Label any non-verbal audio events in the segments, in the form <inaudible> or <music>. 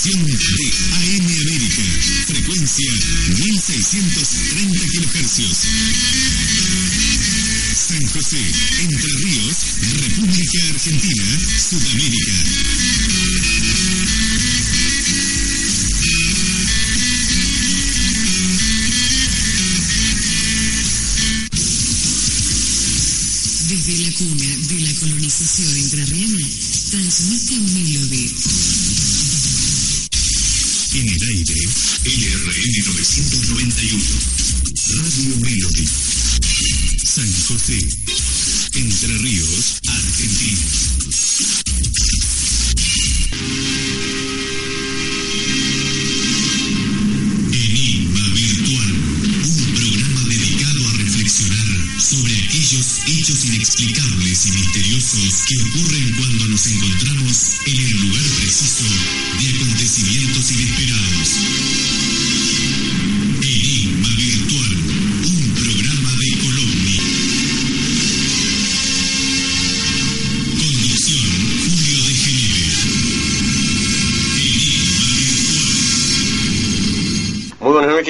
Transmisión de AM América, frecuencia 1630 kHz. San José, Entre Ríos, República Argentina, Sudamérica. Desde la cuna de la colonización entrerriana, transmite Melody. En el aire, LRN 991. Radio Melody. San José. Entre Ríos, Argentina. Hechos inexplicables y misteriosos que ocurren cuando nos encontramos en el lugar preciso de acontecimientos inesperados.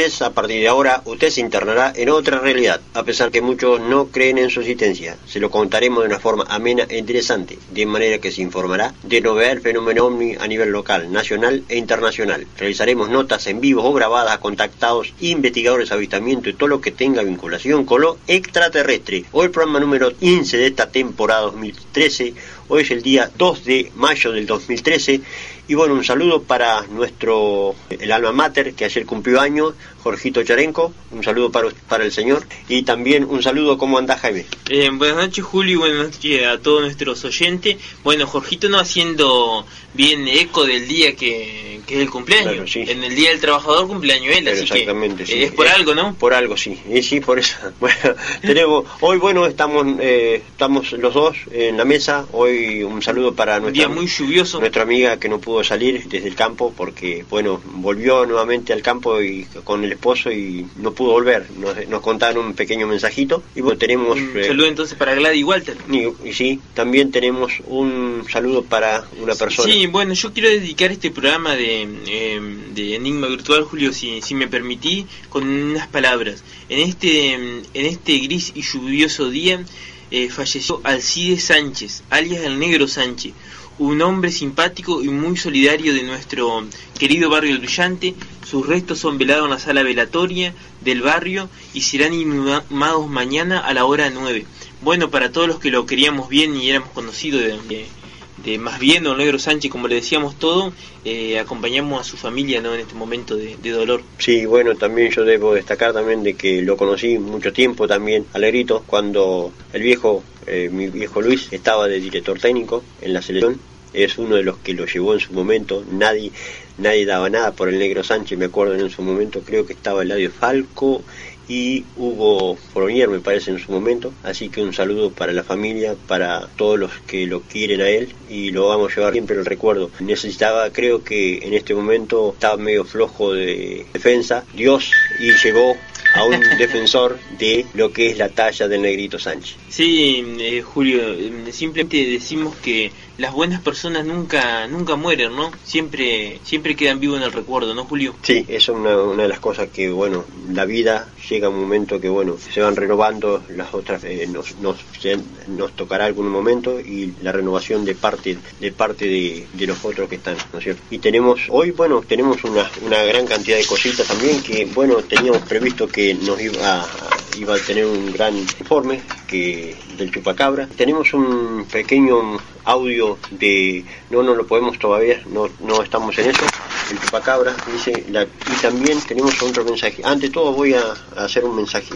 A partir de ahora usted se internará en otra realidad, a pesar que muchos no creen en su existencia. Se lo contaremos de una forma amena e interesante, de manera que se informará de novedad el fenómeno ovni a nivel local, nacional e internacional. Realizaremos notas en vivo o grabadas a contactados, investigadores avistamiento y todo lo que tenga vinculación con lo extraterrestre. Hoy programa número 15 de esta temporada 2013, hoy es el día 2 de mayo del 2013 y bueno, un saludo para nuestro, el alma mater, que ayer cumplió años, Jorgito Charenco, un saludo para, para el señor, y también un saludo, ¿cómo anda Jaime? Buenas noches Julio buenas noches a todos nuestros oyentes. Bueno, Jorgito no haciendo bien eco del día que, que es el cumpleaños. Claro, sí. En el Día del Trabajador cumpleaños él, Pero así exactamente, que sí. eh, es por Eh, algo, ¿no? Por algo, sí, y sí, por eso. <laughs> Bueno, tenemos, hoy bueno, estamos, eh, estamos los dos en la mesa, hoy un saludo para nuestra, día muy lluvioso. nuestra amiga que no pudo salir desde el campo porque, bueno, volvió nuevamente al campo y con el esposo y no pudo volver. Nos, nos contaron un pequeño mensajito y bueno, tenemos... Un eh, saludo entonces para Gladys Walter. y, y sí, también tenemos un saludo para una persona. Sí, bueno, yo quiero dedicar este programa de, eh, de Enigma Virtual, Julio, si, si me permití, con unas palabras. En este, en este gris y lluvioso día eh, falleció Alcide Sánchez, alias el Negro Sánchez, un hombre simpático y muy solidario de nuestro querido barrio Brillante. Sus restos son velados en la sala velatoria del barrio y serán inhumados mañana a la hora 9. Bueno, para todos los que lo queríamos bien y éramos conocidos de- de más bien don Negro Sánchez, como le decíamos todo, eh, acompañamos a su familia ¿no? en este momento de, dolor. Sí, bueno, también yo debo destacar también de que lo conocí mucho tiempo también, Alegrito, cuando el viejo, eh, mi viejo Luis, estaba de director técnico en la selección. Es uno de los que lo llevó en su momento. Nadie, nadie daba nada por el negro Sánchez, me acuerdo en su momento. Creo que estaba Eladio Falco y Hugo Foronier, me parece, en su momento. Así que un saludo para la familia, para todos los que lo quieren a él y lo vamos a llevar siempre el recuerdo. Necesitaba, creo que en este momento estaba medio flojo de defensa. Dios y llegó a un <laughs> defensor de lo que es la talla del negrito Sánchez. Sí, eh, Julio, eh, simplemente decimos que las buenas personas nunca nunca mueren, ¿no? Siempre siempre quedan vivos en el recuerdo, ¿no, Julio? Sí, eso es una, una de las cosas que, bueno, la vida llega un momento que, bueno, se van renovando, las otras eh, nos, nos, nos tocará algún momento y la renovación de parte de parte de, de los otros que están, ¿no es cierto? Y tenemos, hoy, bueno, tenemos una, una gran cantidad de cositas también que, bueno, teníamos previsto que nos iba iba a tener un gran informe que del chupacabra. Tenemos un pequeño audio de, no, no lo podemos todavía, no, no estamos en eso, el chupacabra, dice, la- y también tenemos otro mensaje. Ante todo voy a, hacer un mensaje,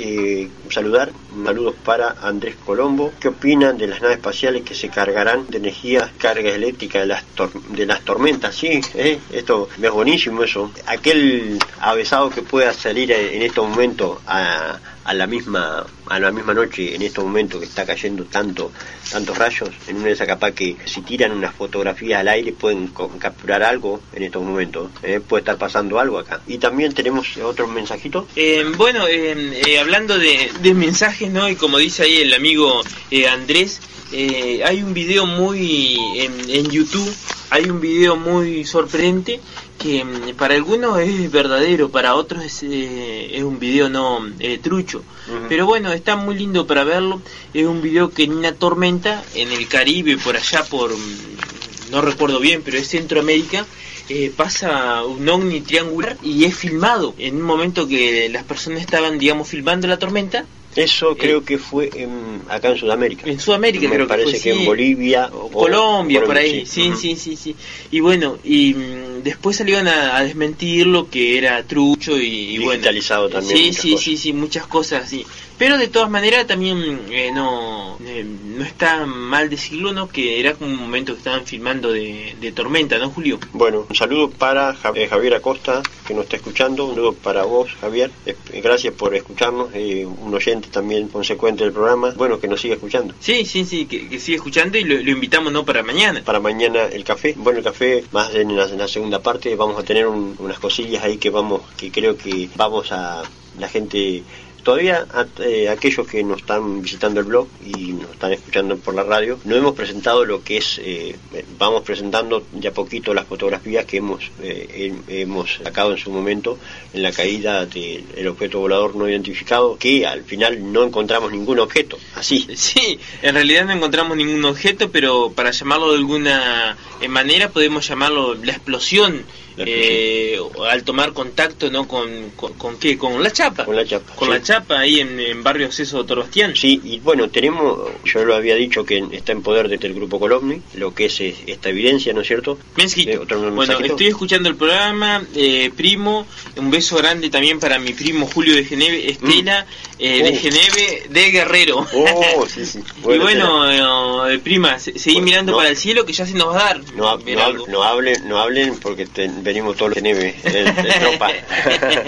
eh, saludar, saludos para Andrés Colombo. ¿Qué opinan de las naves espaciales que se cargarán de energía, carga eléctrica de las, tor- de las tormentas? Sí, ¿eh? esto es buenísimo eso. Aquel avesado que pueda salir en estos momentos a, a la misma a la misma noche en estos momentos que está cayendo tanto tantos rayos en una de esas capaz que si tiran unas fotografías al aire pueden capturar algo en estos momentos ¿eh? puede estar pasando algo acá y también tenemos otro mensajito Eh, bueno, eh, eh, hablando de, mensajes, ¿no? Y como dice ahí el amigo eh, Andrés, eh, hay un video muy en, en YouTube, hay un video muy sorprendente que mm, para algunos es verdadero, para otros es, eh, es un video no eh, trucho. Pero bueno, está muy lindo para verlo. Es un video que en una tormenta en el Caribe, por allá por, mm, no recuerdo bien, pero es Centroamérica, eh, pasa un ovni triangular y es filmado en un momento que las personas estaban, digamos, filmando la tormenta. Eso creo que fue en- acá en Sudamérica En Sudamérica me creo parece que que, fue, sí. en Bolivia O o- Colombia, por ahí, sí, sí, sí, sí. Y bueno, y mm, después salieron a, a desmentirlo que era trucho y, y bueno. Digitalizado también Sí, sí, cosas. sí, sí, muchas cosas, sí. Pero de todas maneras también eh, no eh, no está mal decirlo, ¿no? Que era como un momento que estaban filmando de, de tormenta, ¿no, Julio? Bueno, un saludo para eh, Javier Acosta, que nos está escuchando. Un saludo para vos, Javier. Eh, Gracias por escucharnos. eh, un oyente también consecuente del programa. Bueno, que nos siga escuchando. Sí, sí, sí, que, que sigue escuchando y lo, lo invitamos, ¿no? Para mañana. Para mañana el café. Bueno, el café, más en la, en la segunda parte, vamos a tener un- unas cosillas ahí que vamos, que creo que vamos a la gente. Todavía eh, aquellos que nos están visitando el blog y nos están escuchando por la radio, no hemos presentado lo que es, eh, vamos presentando de a poquito las fotografías que hemos eh, he- hemos sacado en su momento en la caída del objeto volador no identificado, que al final no encontramos ningún objeto, así. Sí, en realidad no encontramos ningún objeto, pero para llamarlo de alguna manera podemos llamarlo la explosión. Eh, al tomar contacto no con, con, con qué con la chapa Con la chapa, con sí. la chapa ahí en, en barrio Ceso de Torbastián Sí, y bueno, tenemos, yo lo había dicho que está en poder desde el grupo Colomni, lo que es eh, esta evidencia, ¿no es cierto? Mensajito. Eh, otro Bueno, mensajito. estoy escuchando el programa, eh, primo, un beso grande también para mi primo Julio de Geneve, Estela eh, de Oh. Geneve de Guerrero. Oh, sí, sí. <laughs> y bueno, eh, prima, se- seguí Bueno, mirando no. para el cielo que ya se nos va a dar. No, no, no hablen, no hablen porque te- venimos todos los neve en, en tropa.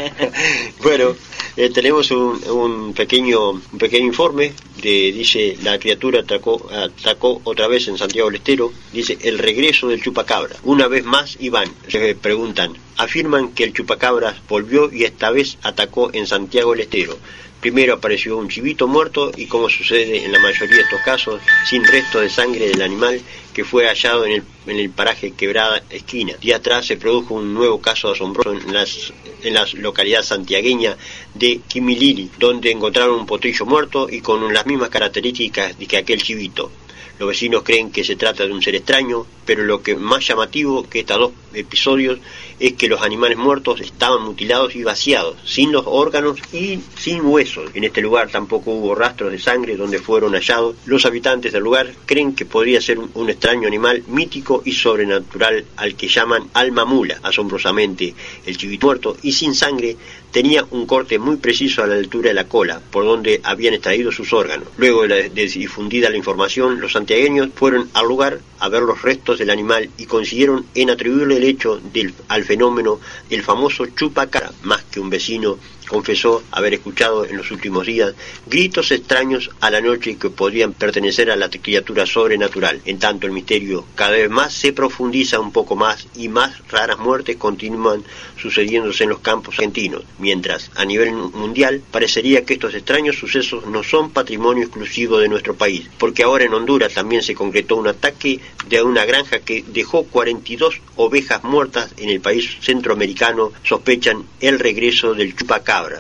<laughs> bueno, eh, tenemos un, un pequeño un pequeño informe de dice la criatura atacó atacó otra vez en Santiago del Estero. Dice el regreso del chupacabra. Una vez más Iván se preguntan. Afirman que el chupacabra volvió y esta vez atacó en Santiago del Estero. Primero apareció un chivito muerto y como sucede en la mayoría de estos casos, sin resto de sangre del animal que fue hallado en el, en el paraje Quebrada Esquina. Día atrás se produjo un nuevo caso asombroso en, las, en la localidad santiagueña de Quimilili, donde encontraron un potrillo muerto y con las mismas características de que aquel chivito. Los vecinos creen que se trata de un ser extraño, pero lo que más llamativo que estos dos episodios es que los animales muertos estaban mutilados y vaciados, sin los órganos y sin huesos. En este lugar tampoco hubo rastros de sangre donde fueron hallados. Los habitantes del lugar creen que podría ser un, extraño animal mítico y sobrenatural al que llaman alma mula. Asombrosamente, el chivito muerto y sin sangre tenía un corte muy preciso a la altura de la cola, por donde habían extraído sus órganos. Luego de, la- difundida la información, los santiagueños fueron al lugar a ver los restos del animal y consiguieron en atribuirle el hecho del, al fenómeno del famoso chupacara, más que un vecino confesó haber escuchado en los últimos días gritos extraños a la noche que podrían pertenecer a la criatura sobrenatural. En tanto, el misterio cada vez más se profundiza un poco más y más raras muertes continúan sucediéndose en los campos argentinos, mientras a nivel mundial parecería que estos extraños sucesos no son patrimonio exclusivo de nuestro país, porque ahora en Honduras también se concretó un ataque de una granja que dejó 42 ovejas muertas en el país centroamericano, sospechan el regreso del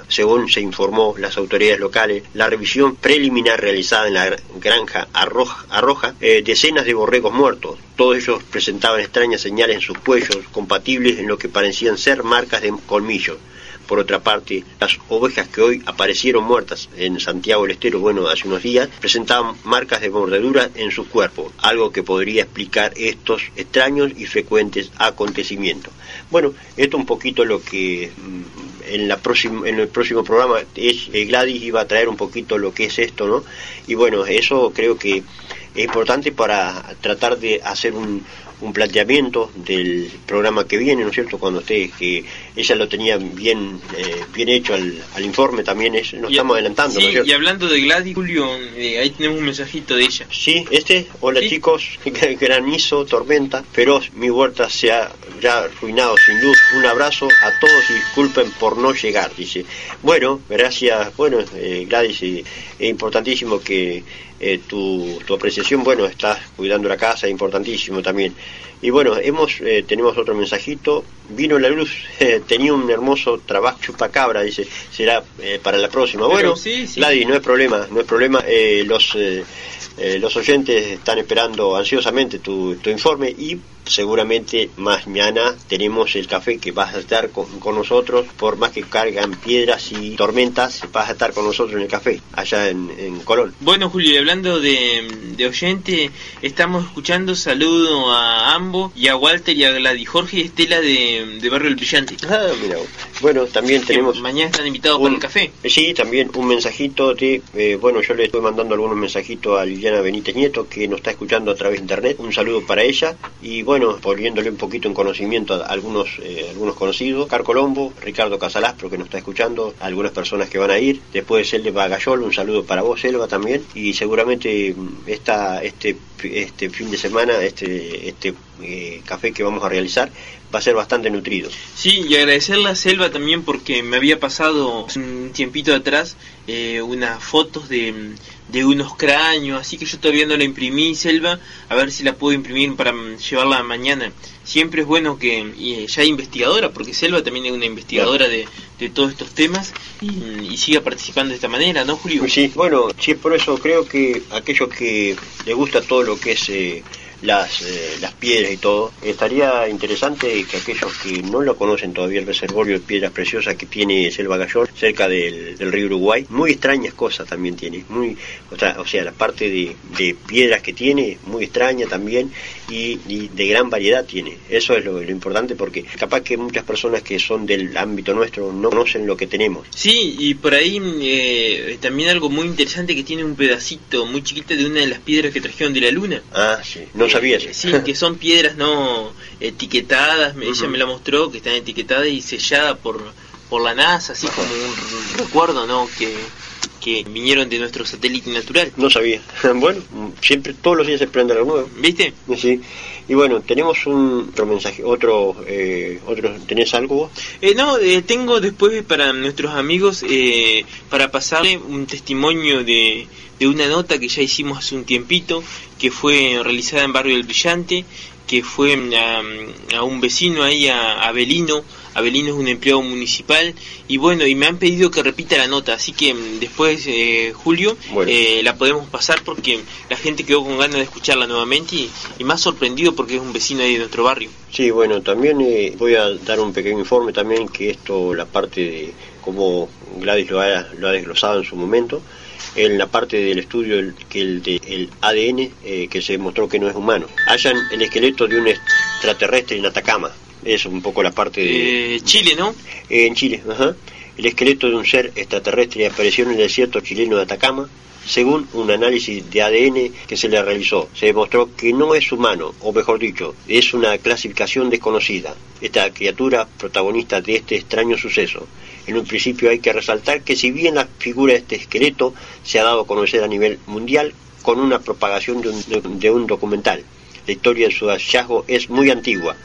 Según se informó las autoridades locales, la revisión preliminar realizada en la granja arroja, arroja eh, decenas de borregos muertos. Todos ellos presentaban extrañas señales en sus cuellos, compatibles en lo que parecían ser marcas de colmillos. Por otra parte, las ovejas que hoy aparecieron muertas en Santiago del Estero, bueno, hace unos días, presentaban marcas de mordedura en su cuerpo, algo que podría explicar estos extraños y frecuentes acontecimientos. Bueno, esto un poquito lo que mm, en, la próxima, en el próximo programa es, eh, Gladys iba a traer un poquito lo que es esto, ¿no? Y bueno, eso creo que es importante para tratar de hacer un, un planteamiento del programa que viene, ¿no es cierto? Cuando usted, que ella lo tenía bien eh, bien hecho al, al, informe, también es, nos estamos adelantando, sí, y hablando de Gladys, Julio, eh, ahí tenemos un mensajito de ella. Sí, este, hola chicos, <laughs> granizo, tormenta, feroz, mi huerta se ha ya arruinado sin luz, un abrazo a todos y disculpen por no llegar, dice. Bueno, gracias, bueno, eh, Gladys, es importantísimo que eh, tu, tu, apreciación, bueno, estás cuidando la casa, importantísimo también. Y bueno, hemos eh, tenemos otro mensajito, vino la luz, <laughs> tenía un hermoso trabajo chupacabra, dice, será eh, para la próxima. bueno, sí, no es problema, no es problema, los los oyentes están esperando ansiosamente tu, tu informe y seguramente mañana tenemos el café que vas a estar con, nosotros, por más que cargan piedras y tormentas, vas a estar con nosotros en el café, allá en, Colón. Bueno, Julio, y hablando de, de, oyente, estamos escuchando saludo a Y a Walter y a Gladys, Jorge y Estela de, de Barrio El Brillante. Ah, mira, bueno, también tenemos... mañana están invitados para el café. Sí, también un mensajito de, eh, bueno, yo le estoy mandando algunos mensajitos a Liliana Benítez Nieto, que nos está escuchando a través de internet, un saludo para ella, y bueno, poniéndole un poquito en conocimiento a algunos, eh, algunos conocidos, Car Colombo, Ricardo Casalastro que nos está escuchando, algunas personas que van a ir, después el de Bagayol, un saludo para vos, Elba, también, y seguramente mm, esta, este, este fin de semana, este, este eh, café que vamos a realizar, va a ser bastante nutrido. Sí, y agradecerle a Selva también porque me había pasado un tiempito atrás eh, unas fotos de, de, unos cráneos, así que yo todavía no la imprimí, Selva, a ver si la puedo imprimir para llevarla mañana. Siempre es bueno que y ya investigadora, porque Selva también es una investigadora de, de todos estos temas y, siga participando de esta manera, ¿no, Julio? Sí, bueno, sí, por eso creo que aquellos que le gusta todo lo que es... Las, eh, las piedras y todo. Estaría interesante que aquellos que no lo conocen todavía el reservorio de piedras preciosas que tiene Selva Gallón, cerca del, río Uruguay, muy extrañas cosas también tiene, muy, o sea, o sea la parte de, de, piedras que tiene, muy extraña también y, de gran variedad tiene. Eso es lo, importante porque capaz que muchas personas que son del ámbito nuestro no conocen lo que tenemos. Sí, y por ahí eh, también algo muy interesante que tiene un pedacito muy chiquito de una de las piedras que trajeron de la luna. Ah, sí, no sabía Sí, que son piedras no etiquetadas, ella me la mostró, que están etiquetadas y selladas por, por la NASA, así como un recuerdo, ¿no? Que, que vinieron de nuestro satélite natural. No sabía. <laughs> bueno, siempre, todos los días se prende algo nuevo. ¿Viste? Sí. Y bueno, tenemos un otro mensaje, otro, eh, otro ¿tenés algo Eh, no, eh, tengo después para nuestros amigos, eh, para pasarle un testimonio de, de una nota que ya hicimos hace un tiempito, que fue realizada en Barrio del Brillante, que fue a, un vecino ahí, a Abelino. Abelino es un empleado municipal y bueno, y me han pedido que repita la nota, así que mm, después, eh, Julio, eh, la podemos pasar porque la gente quedó con ganas de escucharla nuevamente y, y, más sorprendido porque es un vecino ahí de nuestro barrio. Sí, bueno, también eh, voy a dar un pequeño informe también que esto, la parte de cómo Gladys lo ha, lo ha desglosado en su momento, en la parte del estudio el, que el, de, ADN eh, que se demostró que no es humano. Hayan el esqueleto de un extraterrestre en Atacama. Es un poco la parte de... Eh, Chile, ¿no? en Chile, ajá. El esqueleto de un ser extraterrestre apareció en el desierto chileno de Atacama. Según un análisis de ADN que se le realizó, se demostró que no es humano, o mejor dicho, es una clasificación desconocida. Esta criatura protagonista de este extraño suceso en un principio hay que resaltar que si bien la figura de este esqueleto se ha dado a conocer a nivel mundial con una propagación de un, documental, la historia de su hallazgo es muy antigua.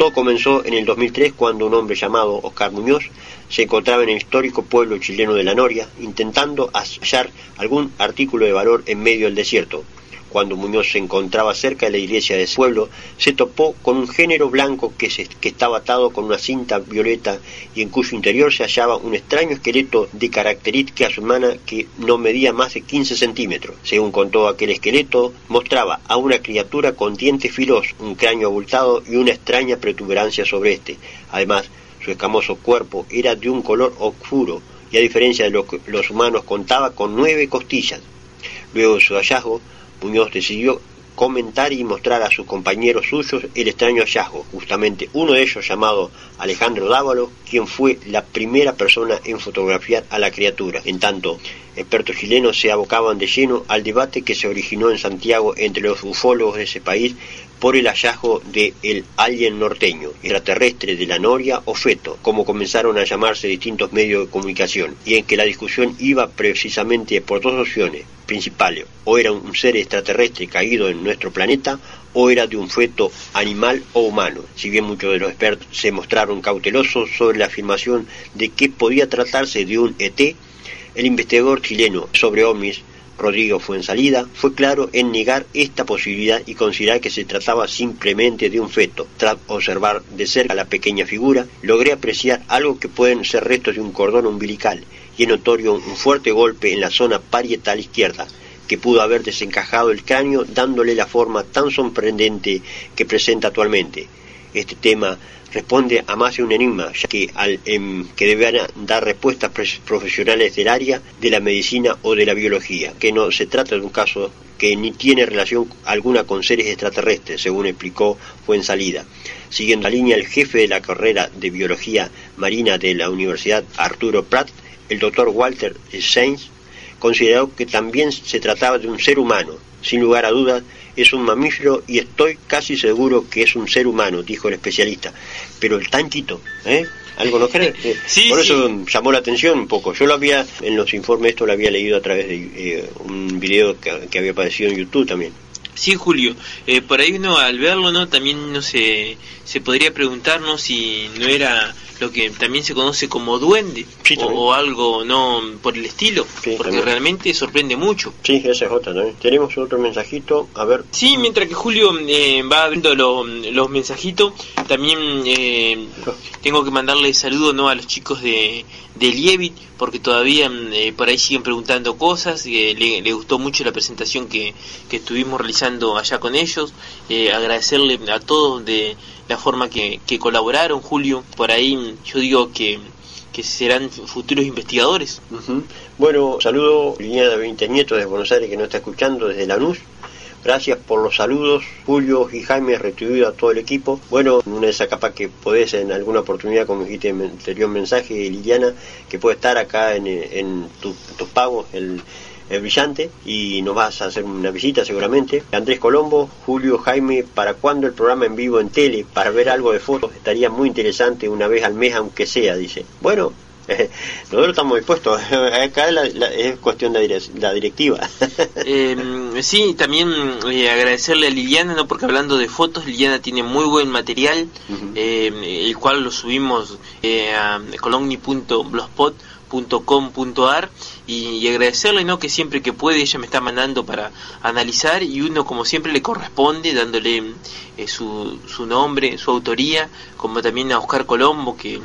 Todo comenzó en el 2003 cuando un hombre llamado Oscar Muñoz se encontraba en el histórico pueblo chileno de La Noria intentando hallar algún artículo de valor en medio del desierto. Cuando Muñoz se encontraba cerca de la iglesia de ese pueblo, se topó con un género blanco que, estaba atado con una cinta violeta y en cuyo interior se hallaba un extraño esqueleto de características humanas que no medía más de 15 centímetros. Según contó aquel esqueleto, mostraba a una criatura con dientes filos, un cráneo abultado y una extraña protuberancia sobre este. Además, su escamoso cuerpo era de un color oscuro y a diferencia de lo que los humanos contaba con nueve costillas. Luego de su hallazgo, Muñoz decidió comentar y mostrar a sus compañeros suyos el extraño hallazgo, justamente uno de ellos llamado Alejandro Dávalo, quien fue la primera persona en fotografiar a la criatura. En tanto, expertos chilenos se abocaban de lleno al debate que se originó en Santiago entre los ufólogos de ese país por el hallazgo de el alien norteño, extraterrestre de la Noria o feto, como comenzaron a llamarse distintos medios de comunicación, y en que la discusión iba precisamente por dos opciones principales, o era un ser extraterrestre caído en nuestro planeta, o era de un feto animal o humano. Si bien muchos de los expertos se mostraron cautelosos sobre la afirmación de que podía tratarse de un ET, el investigador chileno sobre ovnis Rodrigo Fuensalida, fue claro en negar esta posibilidad y considerar que se trataba simplemente de un feto. Tras observar de cerca la pequeña figura, logré apreciar algo que pueden ser restos de un cordón umbilical y es notorio un fuerte golpe en la zona parietal izquierda, que pudo haber desencajado el cráneo dándole la forma tan sorprendente que presenta actualmente. Este tema responde a más de un enigma, ya que, al, em, que deberán dar respuestas profesionales del área de la medicina o de la biología, que no se trata de un caso que ni tiene relación alguna con seres extraterrestres, según explicó fue en salida. Siguiendo la línea, el jefe de la carrera de biología marina de la Universidad Arturo Prat, el doctor Walter Sainz, consideró que también se trataba de un ser humano, sin lugar a dudas, es un mamífero y estoy casi seguro que es un ser humano, dijo el especialista. Pero el tanquito, ¿eh? ¿Algo no crees? <laughs> Por eso llamó la atención un poco. Yo lo había, en los informes, esto lo había leído a través de eh, un video que, que, había aparecido en YouTube también. Sí, Julio. Eh, por ahí uno al verlo, ¿no? También no se, se podría preguntarnos si no era lo que también se conoce como duende o, algo no por el estilo, porque realmente sorprende mucho. Sí, esa es otra también. Tenemos otro mensajito, a ver. Sí, mientras que Julio eh, va viendo los mensajitos, también eh, tengo que mandarle saludos ¿no? a los chicos de, de Lievit, porque todavía eh, por ahí siguen preguntando cosas, le, le, gustó mucho la presentación que, que estuvimos realizando allá con ellos, agradecerle a todos de la forma que, colaboraron, Julio, por ahí yo digo que, que serán futuros investigadores. Bueno, saludo Liliana Nieto de Buenos Aires que nos está escuchando desde Lanús. Gracias por los saludos, Julio y Jaime, retribuido a todo el equipo. Bueno, una de esas capaz que podés en alguna oportunidad, como dijiste en el anterior mensaje, Liliana, que puede estar acá en, en tus pagos, el es brillante y nos vas a hacer una visita seguramente. Andrés Colombo, Julio Jaime, ¿para cuándo el programa en vivo en tele? Para ver algo de fotos estaría muy interesante una vez al mes, aunque sea, dice. Bueno, <laughs> nosotros estamos dispuestos. <laughs> Acá es cuestión de la directiva. <laughs> eh, sí, también eh, agradecerle a Liliana, ¿no? porque hablando de fotos, Liliana tiene muy buen material, eh, el cual lo subimos eh, a colomni.blogspot .com.ar y, y, agradecerle no que siempre que puede ella me está mandando para analizar y uno como siempre le corresponde dándole eh, su, su nombre su autoría como también a Oscar Colombo que,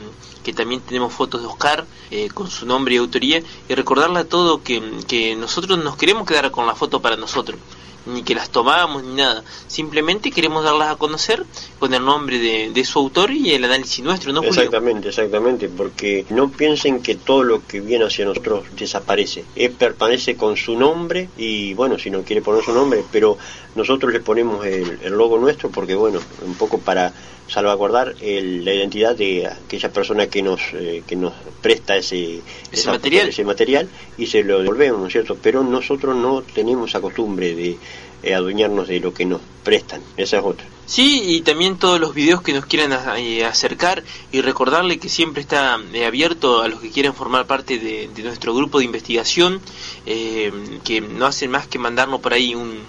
que también tenemos fotos de Oscar eh, con su nombre y autoría y recordarle a todo que, que nosotros nos queremos quedar con la foto para nosotros ni que las tomamos ni nada. Simplemente queremos darlas a conocer con el nombre de, su autor y el análisis nuestro, ¿no, Exactamente, exactamente, porque no piensen que todo lo que viene hacia nosotros desaparece. Él permanece con su nombre y, bueno, si no quiere poner su nombre, pero nosotros le ponemos el, logo nuestro porque, bueno, un poco para salvaguardar la identidad de aquella persona que nos eh, que nos presta ese, ese material. ese material y se lo devolvemos ¿no es cierto? pero nosotros no tenemos esa costumbre de eh, adueñarnos de lo que nos prestan. Esa es otra. Sí, y también todos los videos que nos quieran eh, acercar y recordarle que siempre está abierto a los que quieran formar parte de, nuestro grupo de investigación, que no hacen más que mandarnos por ahí un,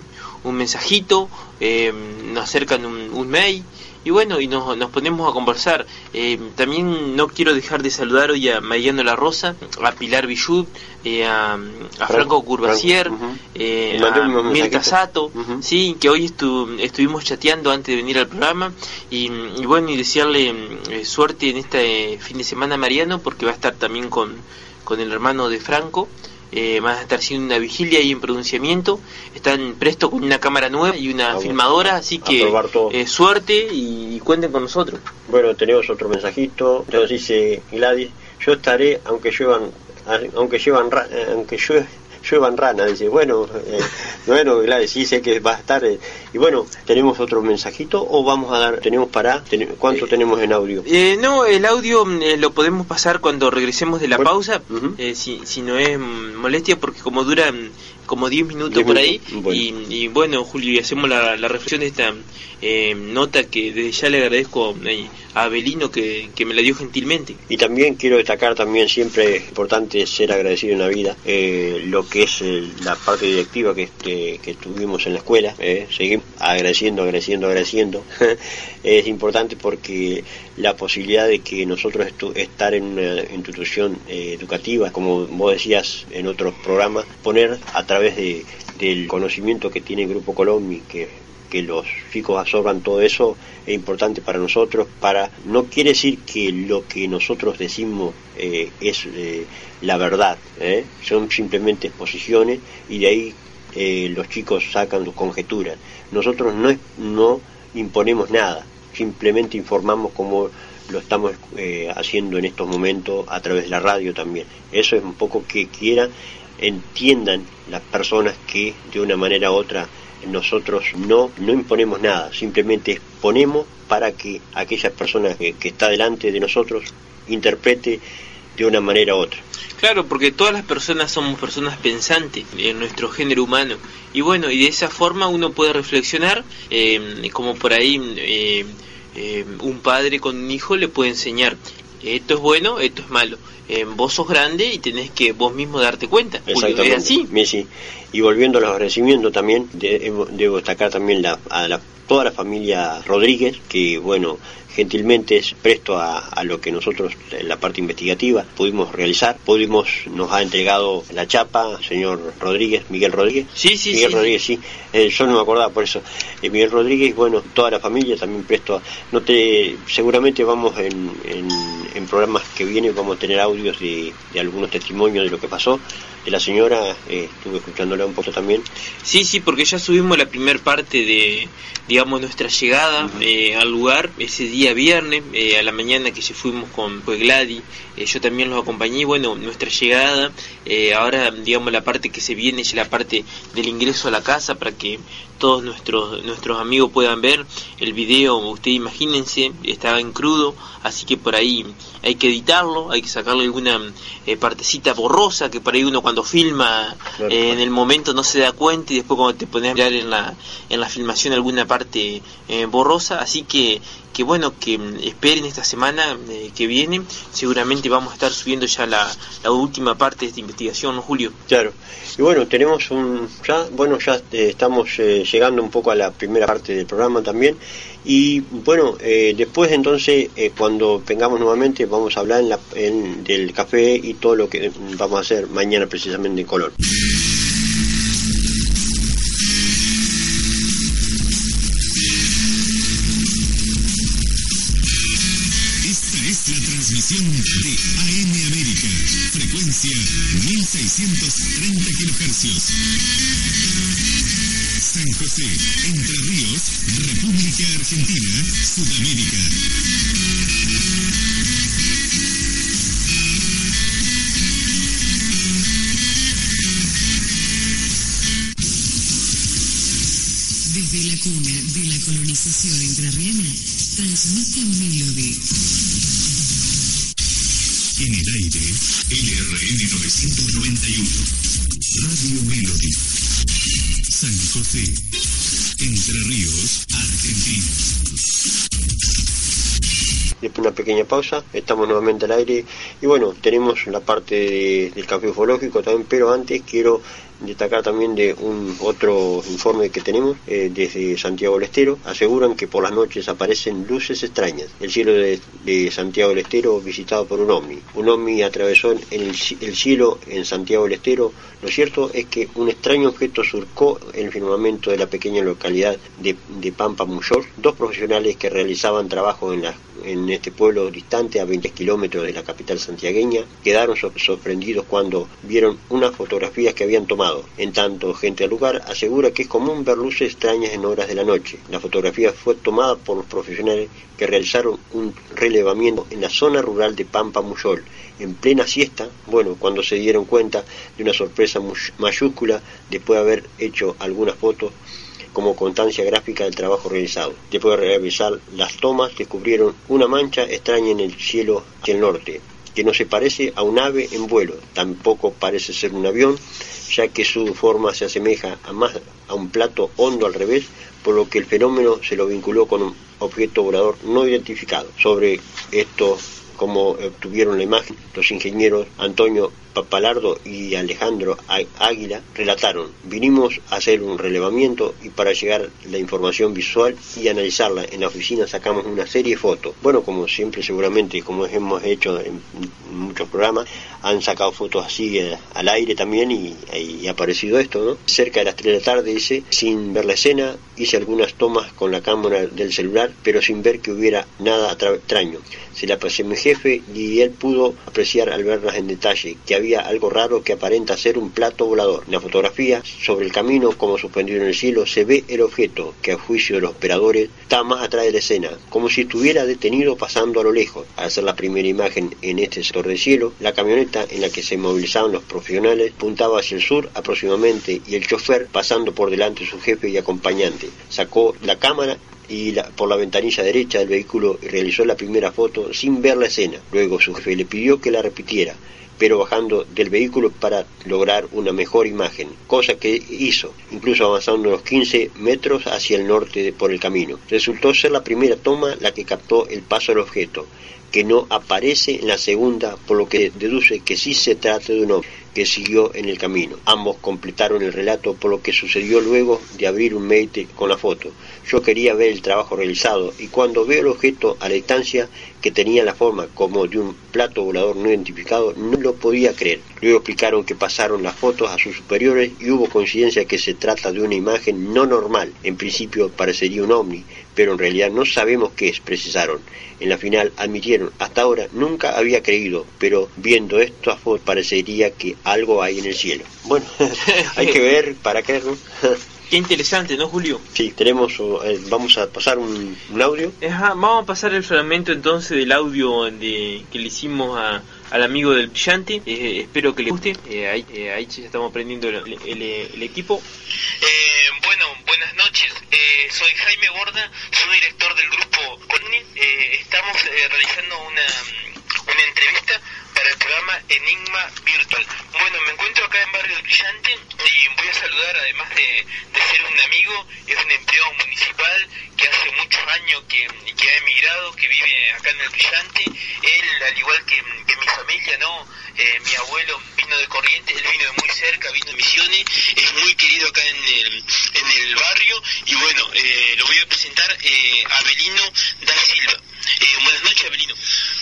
un mensajito, nos acercan un, un mail y bueno, y nos, nos ponemos a conversar. Eh, también no quiero dejar de saludar hoy a Mariano La Rosa, a Pilar Bichut, eh, a, Franco Curvacier, eh, a Mirta Sato, sí, que hoy estuvimos chateando antes de venir al programa. Y, bueno, y desearle suerte en este fin de semana Mariano, porque va a estar también con, con el hermano de Franco. Eh, van a estar haciendo una vigilia y un pronunciamiento. Están presto con una cámara nueva y una filmadora, así que eh, suerte y, cuenten con nosotros. Bueno, tenemos otro mensajito. Nos dice Gladys, yo estaré aunque lluevan, aunque llevan, aunque llueva lluevan rana, dice, bueno, eh, bueno, claro, sé que va a estar. Eh, y bueno, ¿tenemos otro mensajito o vamos a dar, tenemos para, cuánto eh, tenemos en audio? no, el audio lo podemos pasar cuando regresemos de la pausa, si, si no es molestia, porque como dura como 10 minutos por ahí. Y, bueno, Julio, y hacemos la, reflexión de esta eh, nota que desde ya le agradezco eh, a Abelino que, me la dio gentilmente. Y también quiero destacar también siempre es importante ser agradecido en la vida, eh, lo que es la parte directiva que, que, tuvimos en la escuela, seguimos agradeciendo, agradeciendo, agradeciendo. <laughs> es importante porque la posibilidad de que nosotros estar en una institución educativa, como vos decías en otros programas, poner a través de, del conocimiento que tiene el Grupo Colombia, que, que los chicos absorban todo eso, es importante para nosotros. Para No quiere decir que lo que nosotros decimos eh, es eh, la verdad, ¿eh? son simplemente exposiciones y de ahí los chicos sacan sus conjeturas. Nosotros no, no imponemos nada, simplemente informamos como lo estamos haciendo en estos momentos a través de la radio también. Eso es un poco que quiera entiendan las personas que de una manera u otra nosotros no, no imponemos nada, simplemente exponemos para que aquella persona que, está delante de nosotros interprete de una manera u otra. Claro, porque todas las personas somos personas pensantes en nuestro género humano. Y bueno, y de esa forma uno puede reflexionar, eh, como por ahí eh, eh, un padre con un hijo le puede enseñar, esto es bueno, esto es malo vos sos grande y tenés que vos mismo darte cuenta. Exactamente. ¿Es así? Sí. Y volviendo a los agradecimientos también, debo destacar también la, a la, toda la familia Rodríguez, que bueno, gentilmente es presto a, lo que nosotros en la parte investigativa pudimos realizar. Pudimos, nos ha entregado la chapa, señor Rodríguez, Miguel Rodríguez. Sí, sí, Miguel Rodríguez, sí. Eh, yo no me acordaba por eso. Eh, Miguel Rodríguez, bueno, toda la familia también presto a... No te, seguramente vamos en, en, programas que vienen, vamos a tener audios de, de algunos testimonios de lo que pasó. De la señora, eh, estuve escuchándola un poco también. Sí, sí, porque ya subimos la primera parte de, digamos, nuestra llegada eh, al lugar ese día viernes, eh, a la mañana que se fuimos con pues, Gladys, yo también los acompañé, bueno, nuestra llegada, ahora, digamos, la parte que se viene es la parte del ingreso a la casa para que todos nuestros nuestros amigos puedan ver el video, ustedes imagínense, estaba en crudo, así que por ahí hay que editarlo, hay que sacarle alguna eh, partecita borrosa que por ahí uno cuando filma eh, en el momento no se da cuenta y después cuando te pones a mirar en la, en la filmación alguna parte eh, borrosa, así que que bueno, que mm, esperen esta semana que viene, seguramente vamos a estar subiendo ya la, la última parte de esta investigación, ¿no, Julio? Claro, y bueno, tenemos un, ya, bueno, ya estamos llegando un poco a la primera parte del programa también, y bueno, eh, después entonces, eh, cuando vengamos nuevamente, vamos a hablar del café y todo lo que vamos a hacer mañana precisamente en transmisión de AM América, frecuencia 1630 kHz. San José, Entre Ríos, República Argentina, Sudamérica. Desde la cuna de la colonización entrerriana, transmite Melody. En el aire, LRN 991, Radio Melody. San José, Entre Ríos, Argentina. Después de una pequeña pausa, estamos nuevamente al aire y bueno, tenemos la parte del café ufológico también, pero antes quiero destacar también de un otro informe que tenemos eh, desde Santiago del Estero. Aseguran que por las noches aparecen luces extrañas. El cielo de, Santiago del Estero visitado por un ovni. Un ovni atravesó el, cielo en Santiago del Estero. Lo cierto es que un extraño objeto surcó el firmamento de la pequeña localidad de, Pampa Muyor. Dos profesionales que realizaban trabajo en la en este pueblo distante a 20 kilómetros de la capital santiagueña quedaron sorprendidos cuando vieron unas fotografías que habían tomado. En tanto, gente al lugar asegura que es común ver luces extrañas en horas de la noche. La fotografía fue tomada por los profesionales que realizaron un relevamiento en la zona rural de Pampa Muyol, en plena siesta, bueno, cuando se dieron cuenta de una sorpresa mayúscula después de haber hecho algunas fotos como constancia gráfica del trabajo realizado. Después de revisar las tomas, descubrieron una mancha extraña en el cielo hacia el norte, que no se parece a un ave en vuelo, tampoco parece ser un avión, ya que su forma se asemeja a más a un plato hondo al revés, por lo que el fenómeno se lo vinculó con un objeto volador no identificado. Sobre esto como obtuvieron la imagen, los ingenieros Antonio Papalardo y Alejandro Águila relataron, vinimos a hacer un relevamiento y para llegar la información visual y analizarla en la oficina sacamos una serie de fotos. Bueno, como siempre seguramente, como hemos hecho en muchos programas, han sacado fotos así eh, al aire también y, ha aparecido esto. Cerca de las 3 de la tarde, dice, sin ver la escena, hice algunas tomas con la cámara del celular, pero sin ver que hubiera nada extraño. Se la pasé a mi jefe y él pudo apreciar al verlas en detalle que había algo raro que aparenta ser un plato volador. En la fotografía, sobre el camino como suspendido en el cielo, se ve el objeto que a juicio de los operadores está más atrás de la escena, como si estuviera detenido pasando a lo lejos. Al hacer la primera imagen en este sector del cielo, la camioneta en la que se movilizaban los profesionales puntaba hacia el sur aproximadamente y el chofer pasando por delante de su jefe y acompañante. Sacó la cámara y por la ventanilla derecha del vehículo realizó la primera foto sin ver la escena. Luego su jefe le pidió que la repitiera, pero bajando del vehículo para lograr una mejor imagen, cosa que hizo, incluso avanzando unos 15 metros hacia el norte por el camino. Resultó ser la primera toma la que captó el paso del objeto, que no aparece en la segunda, por lo que deduce que sí se trata de un hombre que siguió en el camino. Ambos completaron el relato por lo que sucedió luego de abrir un mail con la foto. Yo quería ver el trabajo realizado y cuando veo el objeto a la distancia que tenía la forma como de un plato volador no identificado, no lo podía creer. Luego explicaron que pasaron las fotos a sus superiores y hubo coincidencia que se trata de una imagen no normal. En principio parecería un ovni, pero en realidad no sabemos qué es, precisaron. En la final admitieron, hasta ahora nunca había creído, pero viendo esto a fotos parecería que algo hay en el cielo. Bueno, <laughs> hay que ver para qué, ¿no? <laughs> Qué interesante, ¿no, Julio? Sí, tenemos, eh, vamos a pasar un, audio. vamos a pasar el fragmento entonces del audio de, que le hicimos a, al amigo del brillante. Eh, espero que le guste. Eh, ahí, ahí ya estamos aprendiendo el, el, equipo. bueno, buenas noches. soy Jaime Borda, soy director del grupo Corning. estamos realizando una, una entrevista para el programa Enigma Virtual. Bueno, me encuentro acá en Barrio Brillante y voy a saludar, además de, municipal que hace muchos años que, que, ha emigrado, que vive acá en el Brillante. Él, al igual que, mi familia, ¿no? Eh, mi abuelo vino de Corrientes, él vino de muy cerca, vino de Misiones, es muy querido acá en el, en el barrio y bueno, eh, lo voy a presentar eh, Abelino da Silva. Eh, buenas noches, Abelino.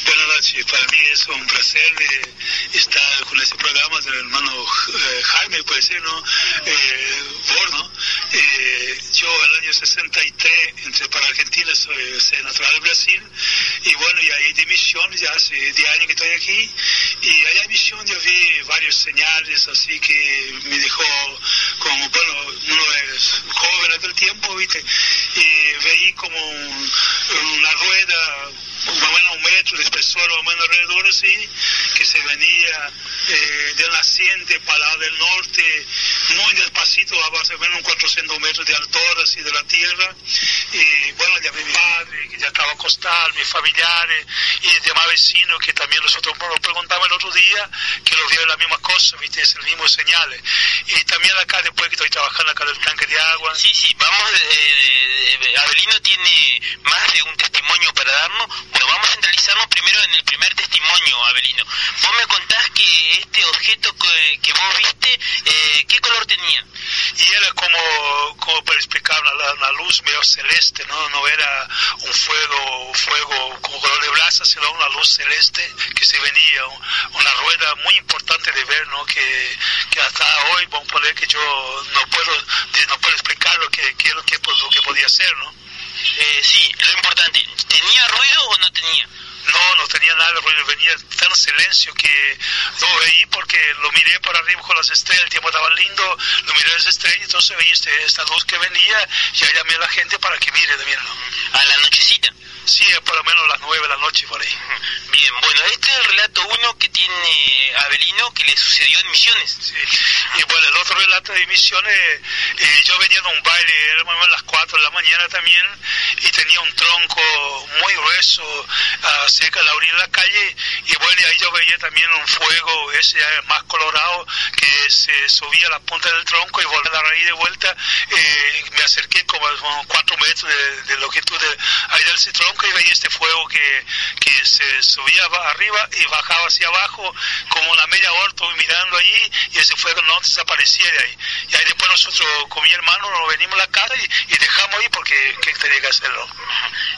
Buenas noches, para mí es un placer de estar con este programa del hermano eh, Jaime, puede ser, ¿no? Eh, Borno. Eh, yo el año 63 entré para Argentina, soy, soy, natural de Brasil, y bueno, y ahí de misión, ya hace 10 años que estoy aquí, y allá en misión yo vi varios señales así que me dejó como, bueno, uno es joven en el tiempo, ¿viste? Y veí como una rueda un metro de espesor más o menos alrededor así, que se venía eh, del naciente para del norte, muy despacito, a más o menos 400 metros de altura así de la tierra. Y bueno, ya mi padre, que ya estaba acostado, mis familiares y demás vecinos que también nosotros nos preguntamos el otro día, que lo vieron la misma cosa, ¿viste? Es el mismo señales. Y también acá, después que estoy trabajando acá en el tanque de agua. Sí, sí, vamos, eh, eh, Abelino tiene más de un testimonio para darnos bueno, vamos a centralizarnos primero en el primer testimonio, Abelino. Vos me contás que este objeto que, vos viste, eh, ¿qué color tenía? Y era como, como para explicar, una, luz medio celeste, ¿no? No era un fuego, fuego como color de brasa, sino una luz celeste que se venía, una rueda muy importante de ver, ¿no? Que, que hasta hoy, vamos a poner que yo no puedo, no puedo explicar lo que, que, lo que podía ser, ¿no? Eh, sí, lo importante, ¿tenía ruido o no tenía? No, no tenía nada de ruido, venía tan silencio que lo veí porque lo miré por arriba con las estrellas, el tiempo estaba lindo, lo miré las estrellas, entonces veí este, esta luz que venía y ahí llamé a la gente para que mire verlo. A la nochecita. Sí, por lo menos las nueve de la noche por ahí. <laughs> Bien, bueno, este es el relato uno que tiene Abelino que le sucedió en Misiones. Sí. Y bueno, el otro relato de Misiones, eh, yo venía de un baile, era más o menos las 4 de la mañana también, y tenía un tronco muy grueso uh, cerca de la orilla de la calle, y bueno, y ahí yo veía también un fuego, ese más colorado, que se subía a la punta del tronco y volvía a la raíz de vuelta, eh, me acerqué como a 4 metros de, de longitud de, ahí del y veía este fuego que, que se subía arriba y bajaba hacia abajo como una media hora, estuve mirando allí y ese fuego no desaparecía de ahí. Y ahí después nosotros con mi hermano nos venimos a la casa y, y dejamos ahí porque ¿qué tenía que hacerlo?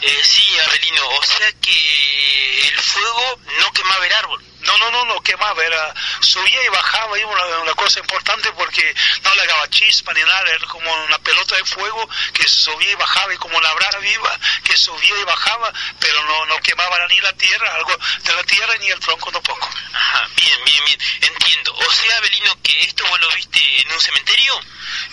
Eh, sí, Abelino, o sea que el fuego no quemaba el árbol. No, no, no, no quemaba, era, subía y bajaba, ahí una, una, cosa importante porque no le daba chispa ni nada, era como una pelota de fuego que subía y bajaba, y como la brasa viva que subía y bajaba, pero no, no quemaba ni la tierra, algo de la tierra ni el tronco tampoco. Ajá, bien, bien, bien, entiendo. O sea, Abelino, que esto vos lo viste en un cementerio.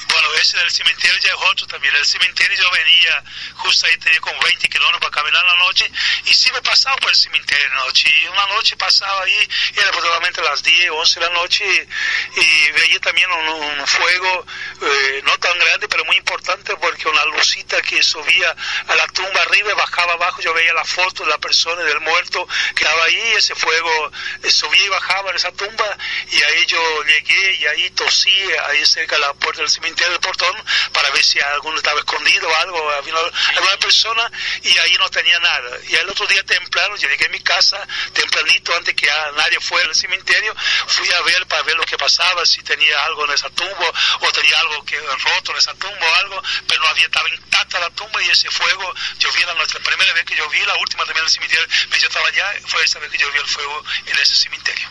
Bueno, ese del cementerio ya es otro también. El cementerio yo venía justo ahí, tenía como 20 kilómetros para caminar la noche y sí me pasaba por el cementerio la noche. Y una noche pasaba ahí, era aproximadamente las 10, 11 de la noche y, veía también un, un fuego eh, no tan grande, pero muy importante porque una lucita que subía a la tumba arriba y bajaba abajo. Yo veía la foto de la persona, del muerto que estaba ahí, ese fuego eh, subía y bajaba en esa tumba y ahí yo llegué y ahí tosí, ahí cerca de la puerta del cementerio del portón para ver si alguno estaba escondido o algo, había alguna persona y ahí no tenía nada. Y el otro día temprano, yo llegué a mi casa tempranito antes que nadie fuera al cementerio, fui a ver para ver lo que pasaba, si tenía algo en esa tumba o tenía algo que roto en esa tumba o algo, pero no había, estaba intacta la tumba y ese fuego, yo vi la, la primera vez que yo vi, la última también en el cementerio, pero yo estaba allá, fue esa vez que yo vi el fuego en ese cementerio.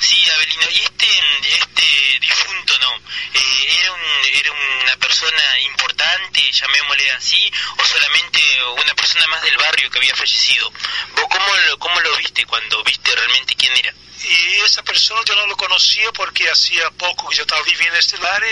Sí, Abelino, y este, este difunto, ¿no? Eh, era, un, ¿Era una persona importante, llamémosle así, o solamente una persona más del barrio que había fallecido? ¿Vos cómo lo, cómo lo viste cuando viste realmente quién era? Y esa persona yo no lo conocía porque hacía poco que yo estaba viviendo en este lugar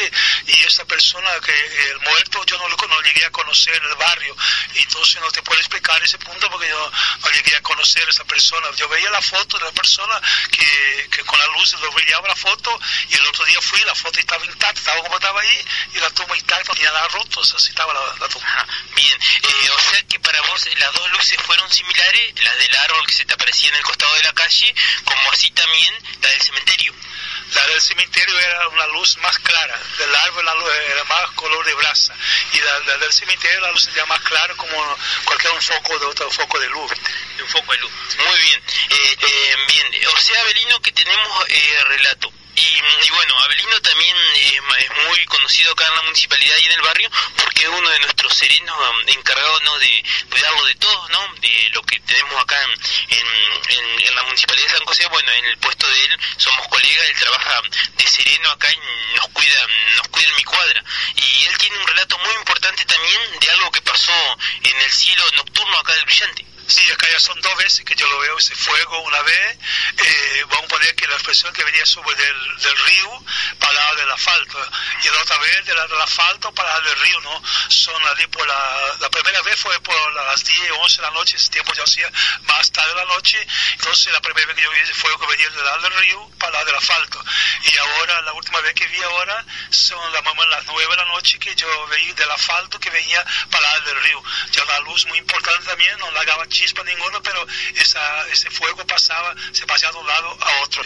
y, esta persona que el muerto yo no lo no llegué a conocer en el barrio. Entonces no te puedo explicar ese punto porque yo no llegué a conocer a esa persona. Yo veía la foto de la persona que, que con la luz lo brillaba la foto y el otro día fui la foto estaba intacta estaba como estaba ahí y la tumba intacta tenía nada roto así estaba la, la tumba. Ajá, bien. Eh, o sea que para vos las dos luces fueron similares las del árbol que se te aparecía en el costado de la calle como así también la del cementerio. La del cementerio era una luz más clara, del árbol la luz era más color de brasa y la, la del cementerio la luz era más clara como cualquier un foco de otro foco de luz. Un foco de luz. Muy bien. Eh, eh, bien, o sea, Abelino, que tenemos eh, relato. Y, y, bueno, Abelino también es, muy conocido acá en la municipalidad y en el barrio porque es uno de nuestros serenos um, encargados ¿no? de cuidarlo de todos, ¿no? de lo que tenemos acá en, la municipalidad de San José. Bueno, en el puesto de él somos colegas, él trabaja de sereno acá y nos cuida, nos cuida en mi cuadra. Y él tiene un relato muy importante también de algo que pasó en el cielo nocturno acá del Brillante. Sí, acá ya son dos veces que yo lo veo ese fuego. Una vez, eh, vamos a poner que la expresión que venía sobre del, del río para el lado del asfalto. Y la otra vez del, del asfalto para el lado del río, ¿no? Son allí por la, la primera vez fue por las 10, 11 de la noche, ese tiempo ya hacía más tarde de la noche. Entonces la primera vez que yo vi ese fuego que venía del lado del río para el lado del asfalto. Y ahora, la última vez que vi ahora, son la las 9 de la noche que yo veía del asfalto que venía para el lado del río. Ya una luz muy importante también, no la daba chispa ninguno, pero esa, ese fuego pasaba, se pasaba de un lado a otro.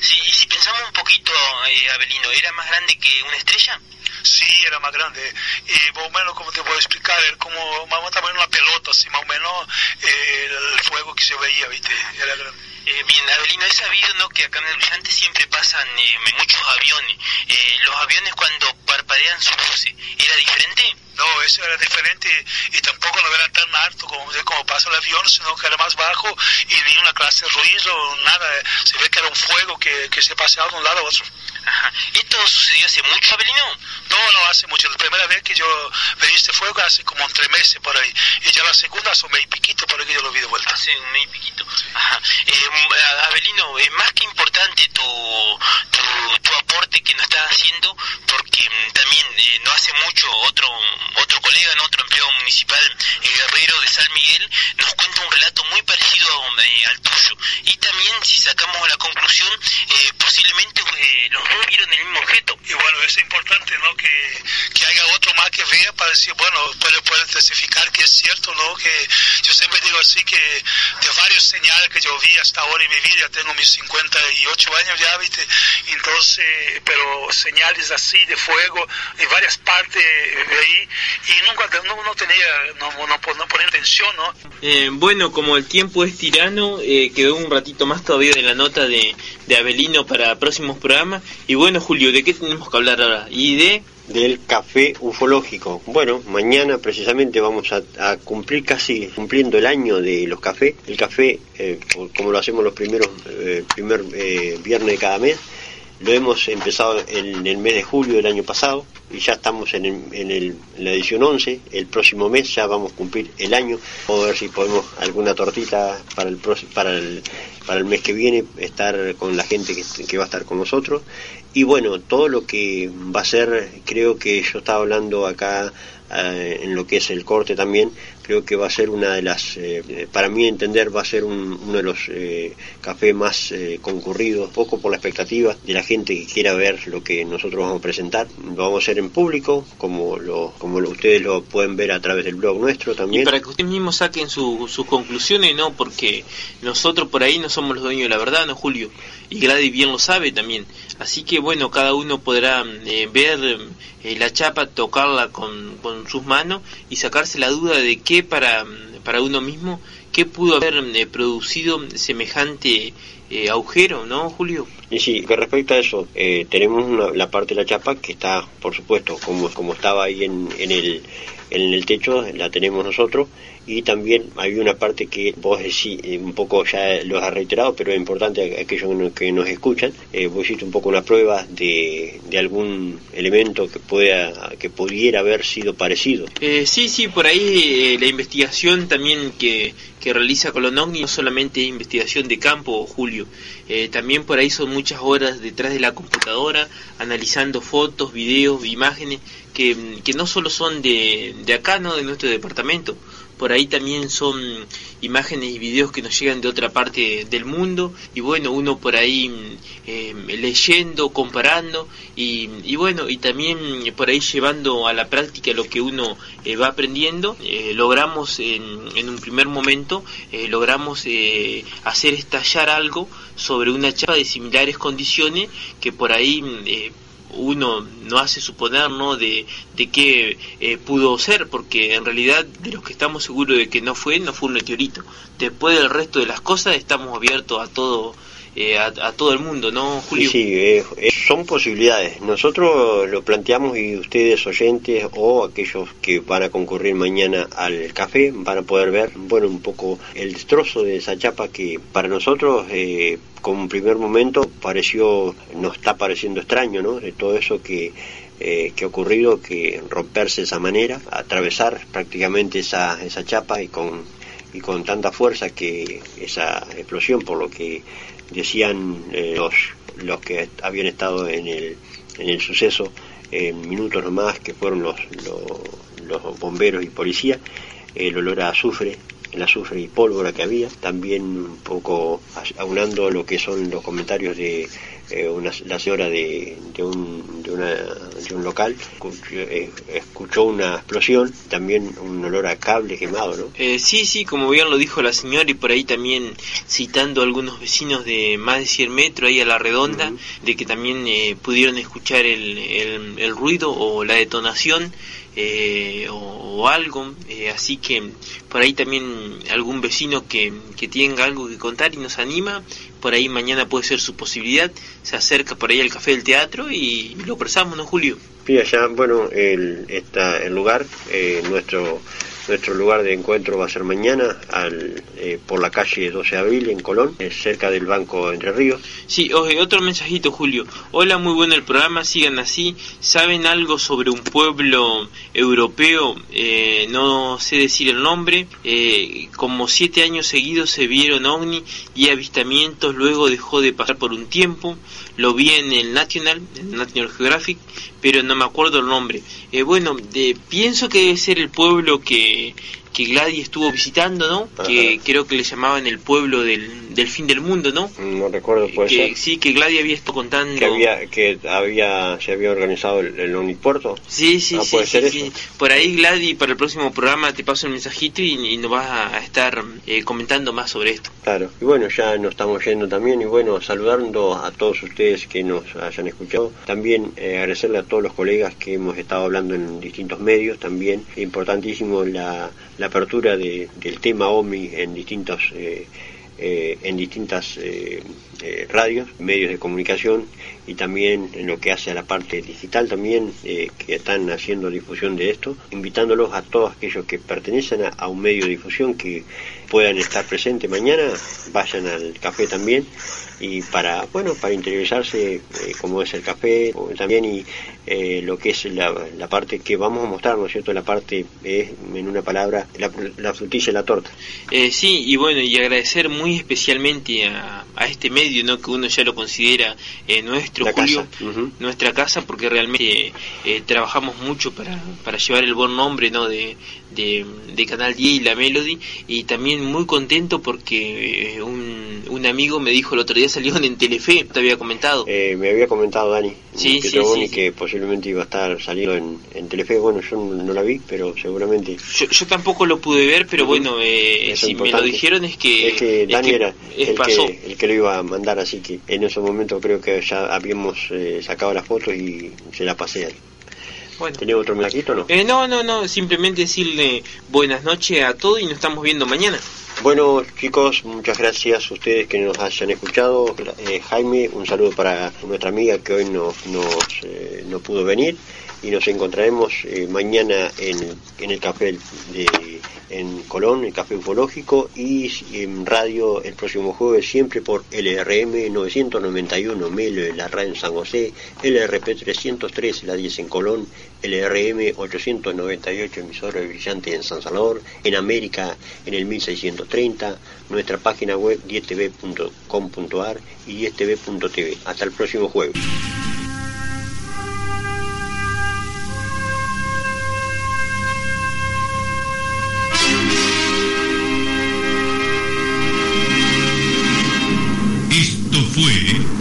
Sí, y si pensamos un poquito, eh, Abelino, ¿era más grande que una estrella? Sí, era más grande. Y más o menos, como te puedo explicar, era como más o menos una pelota, así más o menos eh, el fuego que se veía, ¿viste? Era grande. Eh, bien, Abelino, es sabido ¿no? que acá en el Brillante siempre pasan eh, muchos aviones. Eh, ¿Los aviones cuando parpadean sus luces, era diferente? No, es precio era diferente y tampoco no era tan alto como, como pasa el avión, sino que era más bajo y ni una clase de ruido, nada. Se ve que era un fuego que, que se paseaba de un lado a otro. Ajá. ¿Esto sucedió hace mucho, Abelino? No, no hace mucho. La primera vez que yo vi este fuego hace como tres meses por ahí. Y ya la segunda hace un mes y piquito por ahí que yo lo vi de vuelta. Hace un mes y piquito. Ajá. Eh, Abelino, es más que importante tu, aporte que nos estás haciendo, porque mm, también eh, no hace mucho otro otro colega, ¿no? otro empleado municipal, el guerrero de San Miguel, nos cuenta un relato muy parecido eh, al tuyo. Y también, si sacamos la conclusión, eh, posiblemente los dos vieron el mismo objeto. Y bueno, es importante ¿no? que, que haya otro más que vea para decir, bueno, puede, puede testificar que es cierto, ¿no? Que yo siempre digo así que de varios señales que yo vi hasta ahora en mi vida, tengo mis 58 años ya, ¿viste? Entonces, pero señales así de fuego en varias partes de ahí y nunca no, no tenía, no, no, no ponía atención, ¿no? Eh, bueno, como el tiempo es tirano, eh, quedó un ratito más todavía de la nota de, de Abelino para próximos programas. Y bueno, Julio, ¿de qué tenemos que hablar ahora? Y de del café ufológico. Bueno, mañana precisamente vamos a, a, cumplir casi cumpliendo el año de los cafés. El café, eh, como lo hacemos los primeros eh, primer eh, viernes de cada mes, lo hemos empezado en el mes de julio del año pasado y ya estamos en, en, la edición 11. El próximo mes ya vamos a cumplir el año. Vamos a ver si podemos alguna tortita para el, para el, para el mes que viene estar con la gente que, que va a estar con nosotros. Y bueno, todo lo que va a ser, creo que yo estaba hablando acá eh, en lo que es el corte también, creo que va a ser una de las, eh, para mí entender, va a ser un, uno de los eh, cafés más eh, concurridos, poco por la expectativa de la gente que quiera ver lo que nosotros vamos a presentar. Lo vamos a hacer en público, como lo, como ustedes lo pueden ver a través del blog nuestro también. Para que ustedes mismos saquen su, sus conclusiones, ¿no? Porque nosotros por ahí no somos los dueños de la verdad, ¿no, Julio? Y Gladys bien lo sabe también. Así que bueno, cada uno podrá eh, ver eh, la chapa, tocarla con, con, sus manos y sacarse la duda de qué para, para uno mismo, qué pudo haber eh, producido semejante eh, agujero, ¿no, Julio? Y sí, que respecto a eso, eh, tenemos una, la parte de la chapa que está, por supuesto, como, como estaba ahí en, en, el, en el techo, la tenemos nosotros, y también hay una parte que vos decís, un poco ya lo has reiterado, pero es importante aquellos que nos, que nos escuchan, eh, vos hiciste un poco una prueba de, de algún elemento que pueda que pudiera haber sido parecido. Eh, sí, sí, por ahí eh, la investigación también que, que realiza Colonogni no solamente es investigación de campo, Julio, eh, también por ahí son muchas horas detrás de la computadora, analizando fotos, videos, imágenes, que, que no solo son de, de acá, ¿no? de nuestro departamento, por ahí también son imágenes y videos que nos llegan de otra parte del mundo y bueno uno por ahí eh, leyendo comparando y, y, bueno y también por ahí llevando a la práctica lo que uno eh, va aprendiendo eh, logramos en, en, un primer momento eh, logramos eh, hacer estallar algo sobre una chapa de similares condiciones que por ahí uno no hace suponer ¿no? de, de qué eh, pudo ser, porque en realidad de los que estamos seguros de que no fue, no fue un meteorito. Después del resto de las cosas estamos abiertos a todo eh, a, a, todo el mundo, ¿no, Julio? Sí, sí eh, son posibilidades. Nosotros lo planteamos y ustedes oyentes o aquellos que van a concurrir mañana al café van a poder ver, bueno, un poco el destrozo de esa chapa que para nosotros, eh, como primer momento, pareció, nos está pareciendo extraño, ¿no? De todo eso que eh, que ha ocurrido, que romperse de esa manera, atravesar prácticamente esa, esa chapa y con, y con tanta fuerza que esa explosión, por lo que decían eh, los, los que habían estado en el, en el suceso en minutos nomás, que fueron los, los, los bomberos y policía, el olor a azufre, el azufre y pólvora que había, también un poco aunando lo que son los comentarios de eh, una, la señora de, de, un, de, una, de un local escuchó, eh, escuchó, una explosión, también un olor a cable quemado, ¿no? Eh, sí, sí, como bien lo dijo la señora y por ahí también citando a algunos vecinos de más de 100 metros ahí a la redonda, uh -huh. de que también eh, pudieron escuchar el, el, el, ruido o la detonación eh, o, algo, eh, así que por ahí también algún vecino que, que tenga algo que contar y nos anima, por ahí mañana puede ser su posibilidad, se acerca por ahí al café del teatro y lo presamos, ¿no, Julio? Sí, allá, bueno, el, está el lugar, eh, nuestro nuestro lugar de encuentro va a ser mañana al, eh, por la calle 12 de abril en Colón, cerca del Banco Entre Ríos. Sí, oye, otro mensajito, Julio. Hola, muy bueno el programa, sigan así. ¿Saben algo sobre un pueblo europeo? Eh, no sé decir el nombre. Eh, como siete años seguidos se vieron ovni y avistamientos, luego dejó de pasar por un tiempo. Lo vi en el National, en National Geographic, pero no me acuerdo el nombre. Eh, bueno, de, pienso que debe ser el pueblo que, que Gladys estuvo visitando, ¿no? Que creo que le llamaban el pueblo del, del fin del mundo, ¿no? No recuerdo, puede que, ser. Sí, que Gladys había estado contando... Que había, que había, se había organizado el, el Unipuerto. Sí, sí, Ah, sí, puede sí, ser sí. eso. Por ahí Gladys para el próximo programa te paso el mensajito y, y nos vas a estar eh, comentando más sobre esto. Claro, y bueno, ya nos estamos yendo también, y bueno, saludando a todos ustedes que nos hayan escuchado. También eh, agradecerle a todos los colegas que hemos estado hablando en distintos medios, también importantísimo la, la apertura de, del tema OMI en distintos... eh, eh, en distintas eh, eh, radios, medios de comunicación y también en lo que hace a la parte digital también eh, que están haciendo difusión de esto, invitándolos a todos aquellos que pertenecen a, un medio de difusión que puedan estar presentes mañana, vayan al café también y para bueno para interiorizarse eh, cómo es el café también y eh, lo que es la, la parte que vamos a mostrar, ¿no es cierto? La parte es, en una palabra, la, la frutilla y la torta. Eh, sí, y bueno, y agradecer muy especialmente a, a este medio, ¿no? Que uno ya lo considera eh, nuestro, La Julio, casa. Nuestra casa, porque realmente eh, trabajamos mucho para, para llevar el buen nombre, ¿no? De, de, de Canal 10 y La Melody, y también muy contento porque eh, un, un amigo me dijo el otro día salieron en Telefe, te había comentado. Eh, me había comentado Dani, Sí, que sí, Toboni, sí, sí. que posiblemente iba a estar saliendo en, en Telefe. Bueno, yo no, no la vi, pero seguramente Yo, yo tampoco lo pude ver, pero bueno, eh, si me lo dijeron es que, es que Dani que era el pasó. que, el que lo iba a mandar, así que en ese momento creo que ya habíamos eh, sacado las fotos y se la pasé a él. Bueno. ¿Tenía otro mensajito o no? Eh, no, no, no, simplemente decirle buenas noches a todos y nos estamos viendo mañana. Bueno, chicos, muchas gracias a ustedes que nos hayan escuchado. Eh, Jaime, un saludo para nuestra amiga que hoy no, nos, eh, no pudo venir. Y nos encontraremos eh, mañana en, el café en Colón, el café ufológico, y en radio el próximo jueves, siempre por LRM 991 Melo, la radio en San José, LRP 303, la 10 en Colón, LRM 898 emisora brillante en San Salvador, en América en el 1630, nuestra página web 10tv.com.ar y 10tv.tv. Hasta el próximo jueves. Esto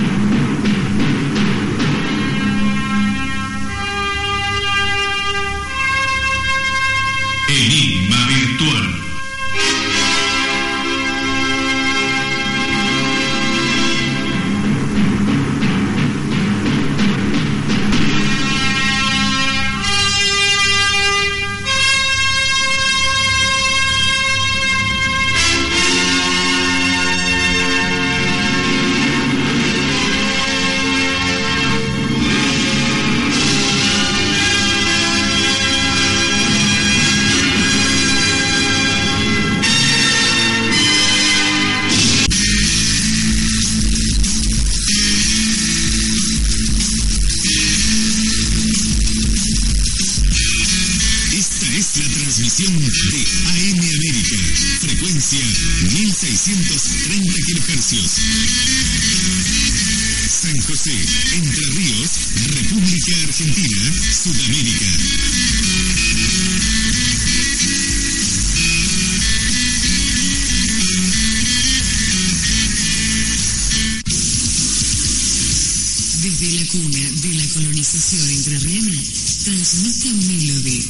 transmite Melody.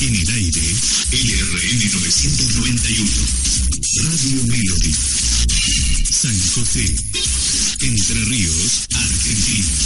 En el aire, LRN 991. Radio Melody. San José. Entre Ríos, Argentina.